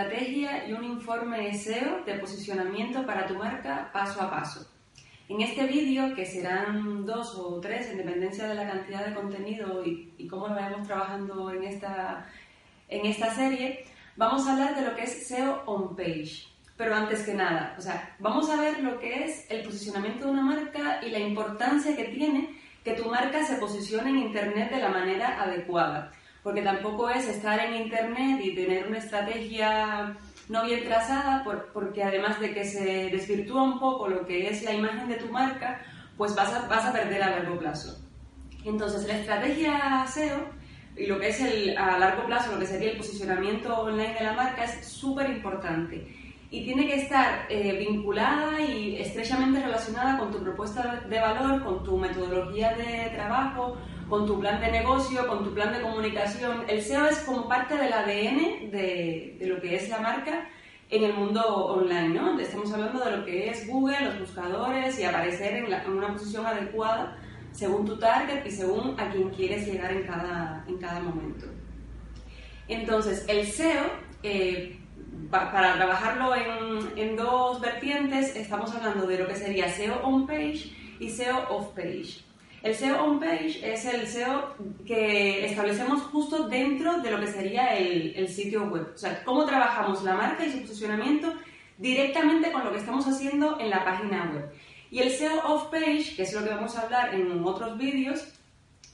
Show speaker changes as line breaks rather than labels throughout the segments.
estrategia y un informe SEO de posicionamiento para tu marca paso a paso. En este vídeo, que serán dos o tres en dependencia de la cantidad de contenido y, cómo vayamos trabajando en esta, en esta serie, vamos a hablar de lo que es SEO on page. Pero antes que nada, o sea, vamos a ver lo que es el posicionamiento de una marca y la importancia que tiene que tu marca se posicione en Internet de la manera adecuada. Porque tampoco es estar en Internet y tener una estrategia no bien trazada, porque además de que se desvirtúa un poco lo que es la imagen de tu marca, pues vas a, vas a perder a largo plazo. Entonces, la estrategia SEO y lo que es el, a largo plazo, lo que sería el posicionamiento online de la marca es súper importante y tiene que estar eh, vinculada y estrechamente relacionada con tu propuesta de valor, con tu metodología de trabajo, con tu plan de negocio, con tu plan de comunicación. El SEO es como parte del ADN de, lo que es la marca en el mundo online, ¿no? Estamos hablando de lo que es Google, los buscadores y aparecer en, en, una posición adecuada según tu target y según a quien quieres llegar en cada, en cada momento. Entonces, el SEO, eh, para trabajarlo en, en dos vertientes, estamos hablando de lo que sería SEO on page y SEO off page. El SEO on page es el SEO que establecemos justo dentro de lo que sería el, sitio web. O sea, cómo trabajamos la marca y su posicionamiento directamente con lo que estamos haciendo en la página web. Y el SEO off page, que es lo que vamos a hablar en otros vídeos,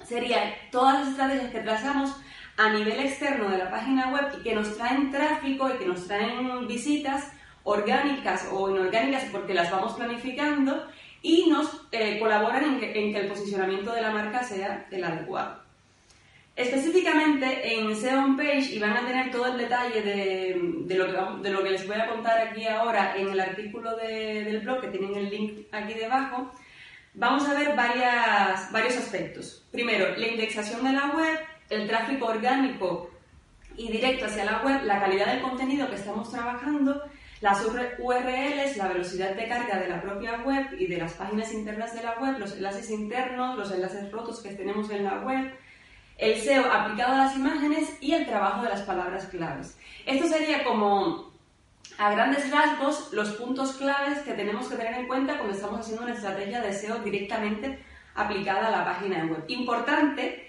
sería todas las estrategias que trazamos a nivel externo de la página web y que nos traen tráfico y que nos traen visitas orgánicas o inorgánicas porque las vamos planificando y nos eh, colaboran en que, el posicionamiento de la marca sea el adecuado. Específicamente en SEO on Page, y van a tener todo el detalle de, lo, que, de lo, que, les voy a contar aquí ahora en el artículo del blog, que tienen el link aquí debajo, vamos a ver varias, varios aspectos. Primero, la indexación de la web, el tráfico orgánico y directo hacia la web, la calidad del contenido que estamos trabajando las URLs, la velocidad de carga de la propia web y de las páginas internas de la web, los enlaces internos, los enlaces rotos que tenemos en la web, el SEO aplicado a las imágenes y el trabajo de las palabras claves. Esto sería como, a grandes rasgos, los puntos claves que tenemos que tener en cuenta cuando estamos haciendo una estrategia de SEO directamente aplicada a la página web. Importante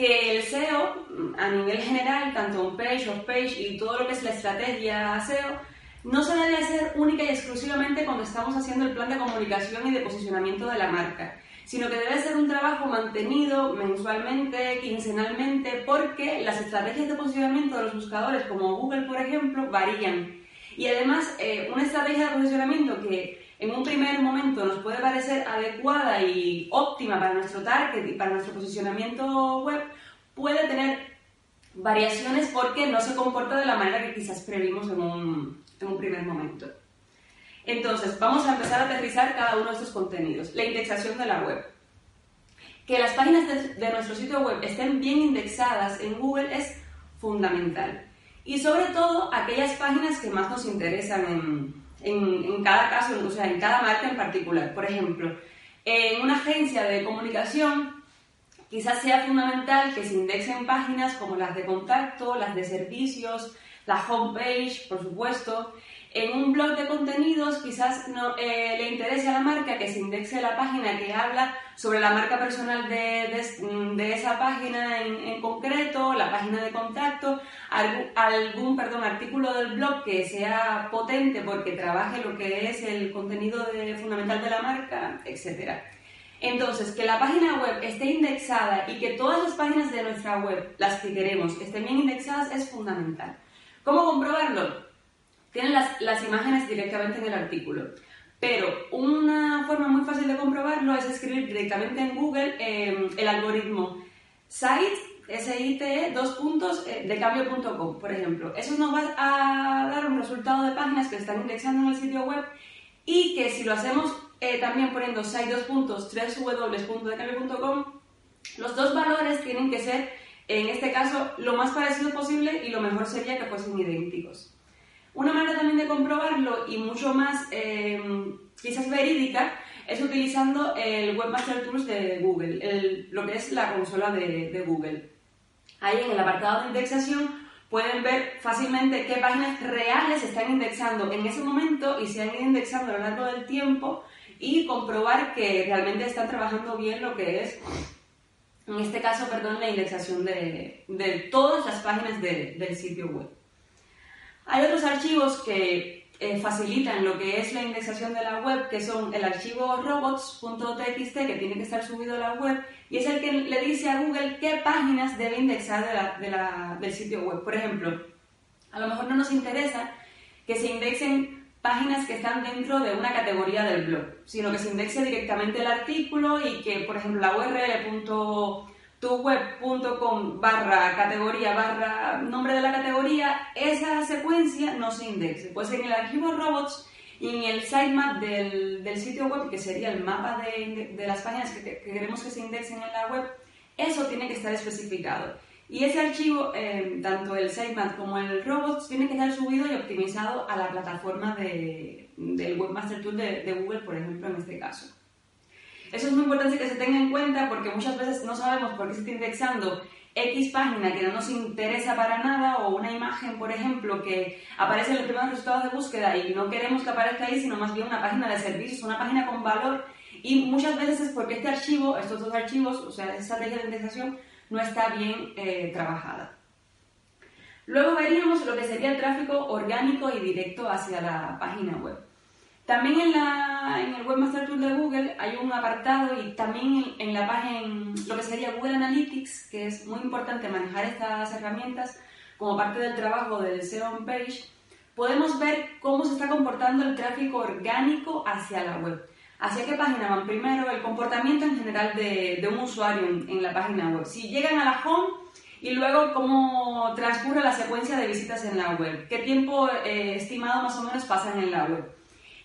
que el SEO, a nivel general, tanto on page, off page y todo lo que es la estrategia SEO, no se debe hacer única y exclusivamente cuando estamos haciendo el plan de comunicación y de posicionamiento de la marca, sino que debe ser un trabajo mantenido mensualmente, quincenalmente, porque las estrategias de posicionamiento de los buscadores, como Google, por ejemplo, varían. Y además, eh, una estrategia de posicionamiento que en un primer momento nos puede parecer adecuada y óptima para nuestro target y para nuestro posicionamiento web, puede tener variaciones porque no se comporta de la manera que quizás previmos en un, en un primer momento. Entonces, vamos a empezar a aterrizar cada uno de estos contenidos. La indexación de la web. Que las páginas de, nuestro sitio web estén bien indexadas en Google es fundamental. Y sobre todo aquellas páginas que más nos interesan en, en, cada caso, o sea, en cada marca en particular. Por ejemplo, en una agencia de comunicación quizás sea fundamental que se indexen páginas como las de contacto, las de servicios, la homepage, por supuesto. En un blog de contenidos quizás no, eh, le interese a la marca que se indexe la página que habla sobre la marca personal de, de, esa página en, concreto, la página de contacto, algún, algún, perdón, artículo del blog que sea potente porque trabaje lo que es el contenido fundamental de la marca, etc. Entonces, que la página web esté indexada y que todas las páginas de nuestra web, las que queremos, estén bien indexadas es fundamental. ¿Cómo comprobarlo? Tienen las, imágenes directamente en el artículo. Pero una forma muy fácil de comprobarlo es escribir directamente en Google em, el algoritmo site, S-I-T-E, dos puntos, eh, de cambio.com, por ejemplo. Eso nos va a dar un resultado de páginas que están indexando en el sitio web y que si lo hacemos eh, también poniendo site dos puntos, tres w.decambio.com, los dos valores tienen que ser en este caso, lo más parecido posible y lo mejor sería que fuesen idénticos. Una manera también de comprobarlo y mucho más eh, quizás verídica es utilizando el Webmaster Tools de Google, lo que es la consola de, Google. Ahí en el apartado de indexación pueden ver fácilmente qué páginas reales están indexando en ese momento y se han ido indexando a lo largo del tiempo y comprobar que realmente están trabajando bien lo que es, en este caso, perdón, la indexación de, de todas las páginas del sitio web. Hay otros archivos que eh, facilitan lo que es la indexación de la web, que son el archivo robots.txt, que tiene que estar subido a la web, y es el que le dice a Google qué páginas debe indexar del sitio web. Por ejemplo, a lo mejor no nos interesa que se indexen páginas que están dentro de una categoría del blog, sino que se indexe directamente el artículo y que, por ejemplo, la url.tuweb.com barra categoría barra nombre de la categoría, esa secuencia no se indexe. Pues en el archivo robots y en el sitemap del, del sitio web, que sería el mapa de, de las páginas que, que queremos que se indexen en la web, eso tiene que estar especificado. Y ese archivo, eh, tanto el sitemap como el robots, tiene que estar subido y optimizado a la plataforma de, del Webmaster Tool de, de, Google, por ejemplo, en este caso. Eso es muy importante que se tenga en cuenta porque muchas veces no sabemos por qué se está indexando X página que no nos interesa para nada o una imagen, por ejemplo, que aparece en los primeros resultados de búsqueda y no queremos que aparezca ahí, sino más bien una página de servicios, una página con valor. Y muchas veces es porque este archivo, estos dos archivos, o sea, esa estrategia de indexación, no está bien eh, trabajada. Luego veríamos lo que sería el tráfico orgánico y directo hacia la página web. También en, la, en el Webmaster Tool de Google hay un apartado y también en, la página, lo que sería Google Analytics, que es muy importante manejar estas herramientas como parte del trabajo del SEO on page, podemos ver cómo se está comportando el tráfico orgánico hacia la web. ¿Hacia qué página van? Primero, el comportamiento en general de, un usuario en, la página web. Si llegan a la home y luego cómo transcurre la secuencia de visitas en la web. ¿Qué tiempo eh, estimado más o menos pasan en la web?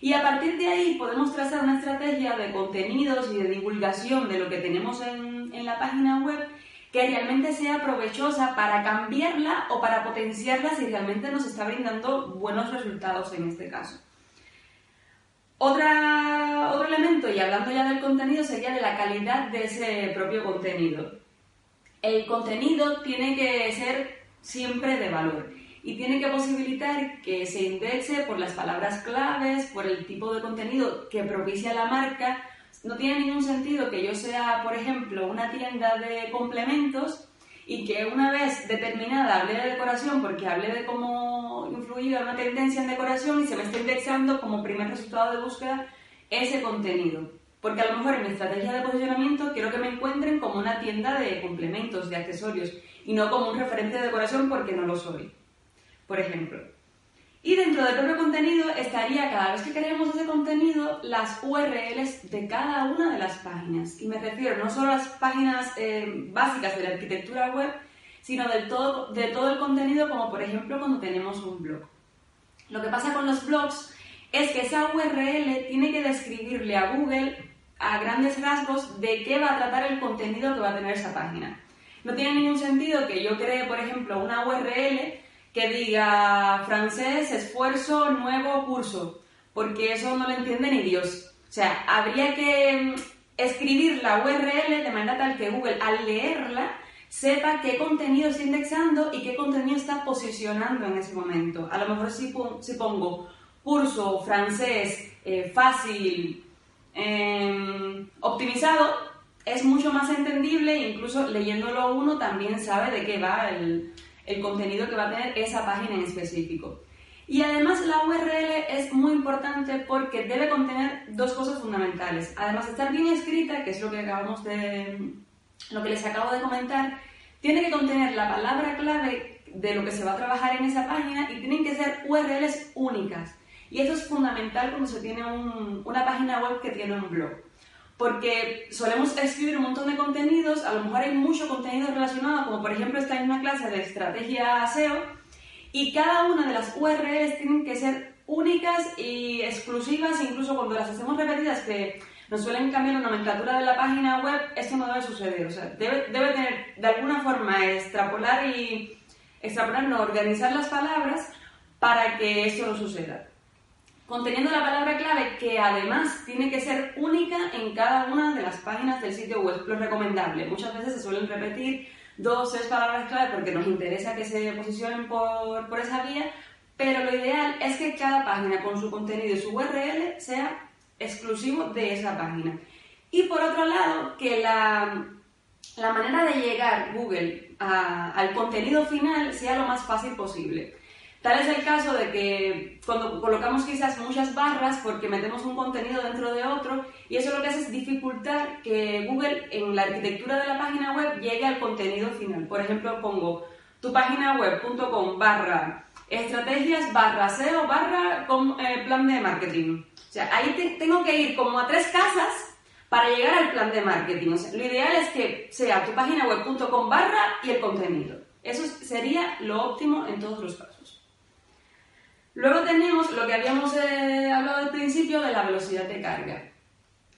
Y a partir de ahí podemos trazar una estrategia de contenidos y de divulgación de lo que tenemos en, en la página web que realmente sea provechosa para cambiarla o para potenciarla si realmente nos está brindando buenos resultados en este caso. Otro elemento, y hablando ya del contenido, sería de la calidad de ese propio contenido. El contenido tiene que ser siempre de valor y tiene que posibilitar que se indexe por las palabras claves, por el tipo de contenido que propicia la marca. No tiene ningún sentido que yo sea, por ejemplo, una tienda de complementos y que una vez determinada hable de decoración porque hablé de cómo influía una tendencia en decoración y se me está indexando como primer resultado de búsqueda ese contenido. Porque a lo mejor en mi estrategia de posicionamiento quiero que me encuentren como una tienda de complementos, de accesorios, y no como un referente de decoración porque no lo soy, por ejemplo. Y dentro del propio contenido estaría, cada vez que creemos ese contenido, las URLs de cada una de las páginas. Y me refiero no solo a las páginas eh, básicas de la arquitectura web, sino del todo, de todo el contenido, como por ejemplo cuando tenemos un blog. Lo que pasa con los blogs es que esa URL tiene que describirle a Google a grandes rasgos de qué va a tratar el contenido que va a tener esa página. No tiene ningún sentido que yo cree, por ejemplo, una URL que diga francés, esfuerzo, nuevo curso, porque eso no lo entiende ni Dios. O sea, habría que mm, escribir la URL de manera tal que Google, al leerla, sepa qué contenido está indexando y qué contenido está posicionando en ese momento. A lo mejor si, pongo curso, francés, eh, fácil, em, optimizado, es mucho más entendible, incluso leyéndolo uno también sabe de qué va el, el contenido que va a tener esa página en específico. Y además la URL es muy importante porque debe contener dos cosas fundamentales. Además de estar bien escrita, que es lo que acabamos de lo que les acabo de comentar, tiene que contener la palabra clave de lo que se va a trabajar en esa página y tienen que ser URLs únicas. Y eso es fundamental cuando se tiene una página web que tiene un blog porque solemos escribir un montón de contenidos, a lo mejor hay mucho contenido relacionado, como por ejemplo esta una clase de estrategia SEO, y cada una de las URLs tienen que ser únicas y exclusivas, incluso cuando las hacemos repetidas, que nos suelen cambiar la nomenclatura de la página web, esto no debe suceder. O sea, debe, debe tener de alguna forma extrapolar y extrapolar, no, organizar las palabras para que esto no suceda conteniendo la palabra clave que además tiene que ser única en cada una de las páginas del sitio web. Lo recomendable, muchas veces se suelen repetir, dos, tres palabras clave porque nos interesa que se posicionen por, por esa vía, pero lo ideal es que cada página con su contenido y su URL sea exclusivo de esa página. Y por otro lado, que la, la manera de llegar Google al contenido final sea lo más fácil posible. Tal es el caso de que cuando colocamos quizás muchas barras porque metemos un contenido dentro de otro y eso lo que hace es dificultar que Google en la arquitectura de la página web llegue al contenido final. Por ejemplo, pongo tu página web.com barra estrategias barra SEO barra eh, plan de marketing. O sea, ahí tengo que ir como a tres casas para llegar al plan de marketing. lo ideal es que sea tu página web.com barra y el contenido. Eso sería lo óptimo en todos los casos. Luego tenemos lo que habíamos eh, hablado al principio de la velocidad de carga.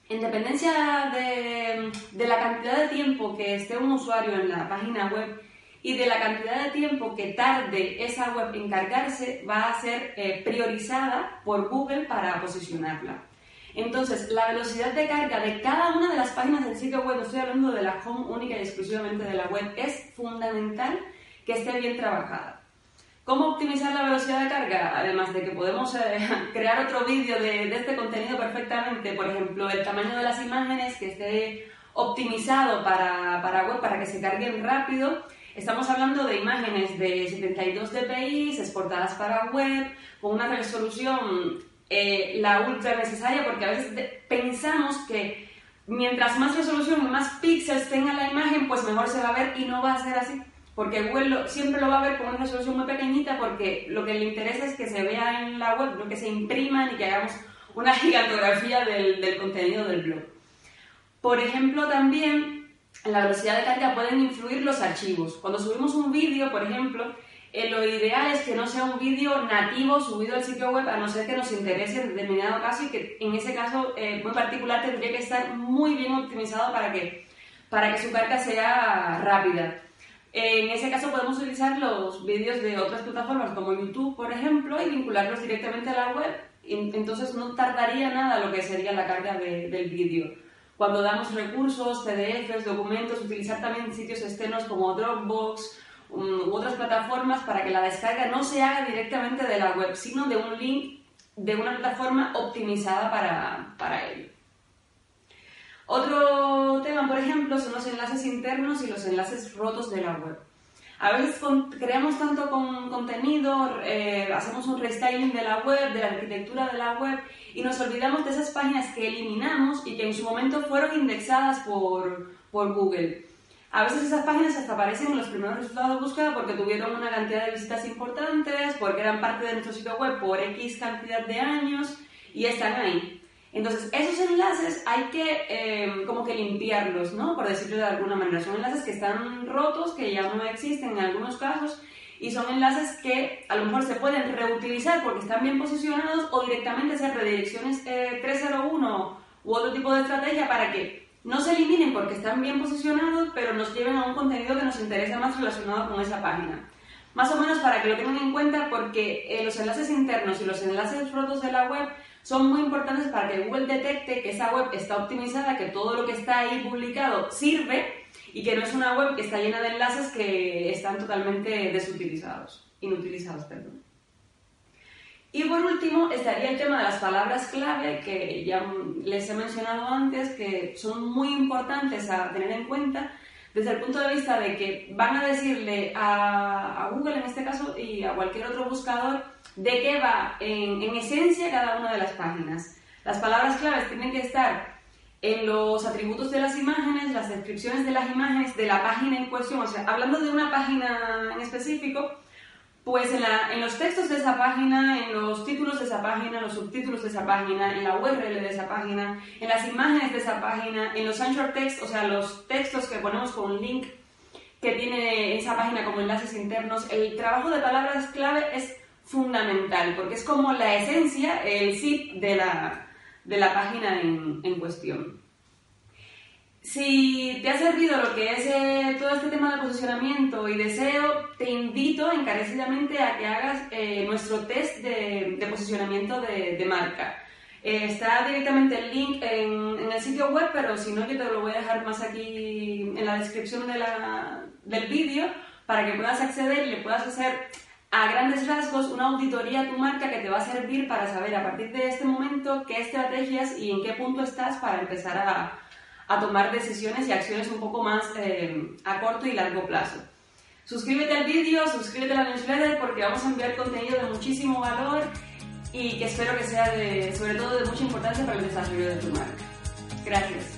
En dependencia de, la cantidad de tiempo que esté un usuario en la página web y de la cantidad de tiempo que tarde esa web en cargarse, va a ser eh, priorizada por Google para posicionarla. Entonces, la velocidad de carga de cada una de las páginas del sitio web, estoy hablando de la home única y exclusivamente de la web, es fundamental que esté bien trabajada. ¿Cómo optimizar la velocidad de carga? Además de que podemos eh, crear otro vídeo de, este contenido perfectamente, por ejemplo, el tamaño de las imágenes que esté optimizado para, para web, para que se carguen rápido. Estamos hablando de imágenes de 72 dpi exportadas para web, con una resolución eh, la ultra necesaria porque a veces pensamos que mientras más resolución más píxeles tenga la imagen, pues mejor se va a ver y no va a ser así. Porque Google siempre lo va a ver con una resolución muy pequeñita porque lo que le interesa es que se vea en la web, lo que se impriman y que hagamos una gigantografía del, del contenido del blog. Por ejemplo, también en la velocidad de carga pueden influir los archivos. Cuando subimos un vídeo, por ejemplo, eh, lo ideal es que no sea un vídeo nativo subido al sitio web, a no ser que nos interese en determinado caso y que en ese caso eh, muy particular tendría que estar muy bien optimizado para que, para que su carga sea rápida. En ese caso podemos utilizar los vídeos de otras plataformas como YouTube, por ejemplo, y vincularlos directamente a la web. Entonces no tardaría nada lo que sería la carga del vídeo. Cuando damos recursos, PDFs, documentos, utilizar también sitios externos como Dropbox, u otras plataformas para que la descarga no se haga directamente de la web, sino de un link de una plataforma optimizada para, para ello. Otro ejemplo, son los enlaces internos y los enlaces rotos de la web. A veces creamos tanto con contenido, eh, hacemos un restyling de la web, de la arquitectura de la web y nos olvidamos de esas páginas que eliminamos y que en su momento fueron indexadas por, por Google. A veces esas páginas hasta aparecen en los primeros resultados de búsqueda porque tuvieron una cantidad de visitas importantes, porque eran parte de nuestro sitio web por X cantidad de años y están ahí. Entonces, esos enlaces hay que eh, como que limpiarlos, ¿no? Por decirlo de alguna manera. Son enlaces que están rotos, que ya no existen en algunos casos, y son enlaces que a lo mejor se pueden reutilizar porque están bien posicionados o directamente hacer redirecciones 301 eh, u otro tipo de estrategia para que no se eliminen porque están bien posicionados, pero nos lleven a un contenido que nos interesa más relacionado con esa página. Más o menos para que lo tengan en cuenta porque eh, los enlaces internos y los enlaces rotos de la web son muy importantes para que Google detecte que esa web está optimizada, que todo lo que está ahí publicado sirve y que no es una web que está llena de enlaces que están totalmente desutilizados, inutilizados, perdón. Y por último estaría el tema de las palabras clave, que ya les he mencionado antes, que son muy importantes a tener en cuenta desde el punto de vista de que van a decirle a, Google en este caso y a cualquier otro buscador de qué va en, en esencia cada una de las páginas. Las palabras claves tienen que estar en los atributos de las imágenes, las descripciones de las imágenes de la página en cuestión, o sea, hablando de una página en específico, pues en, los textos de esa página, en los títulos de esa página, los subtítulos de esa página, en la URL de esa página, en las imágenes de esa página, en los anchor text, o sea, los textos que ponemos con link que tiene esa página como enlaces internos, el trabajo de palabras clave es fundamental porque es como la esencia, el zip de la, de la página en cuestión. Si te ha servido lo que es eh, todo este tema de posicionamiento y deseo, te invito encarecidamente a que hagas eh, nuestro test de, posicionamiento de, marca. Eh, está directamente el link en, el sitio web, pero si no, yo te lo voy a dejar más aquí en la descripción de la, del vídeo para que puedas acceder y le puedas hacer a grandes rasgos una auditoría a tu marca que te va a servir para saber a partir de este momento qué estrategias y en qué punto estás para empezar a, a tomar decisiones y acciones un poco más eh, a corto y largo plazo. Suscríbete al vídeo, suscríbete a la newsletter porque vamos a enviar contenido de muchísimo valor y que espero que sea de, sobre todo de mucha importancia para el desarrollo de tu marca. Gracias.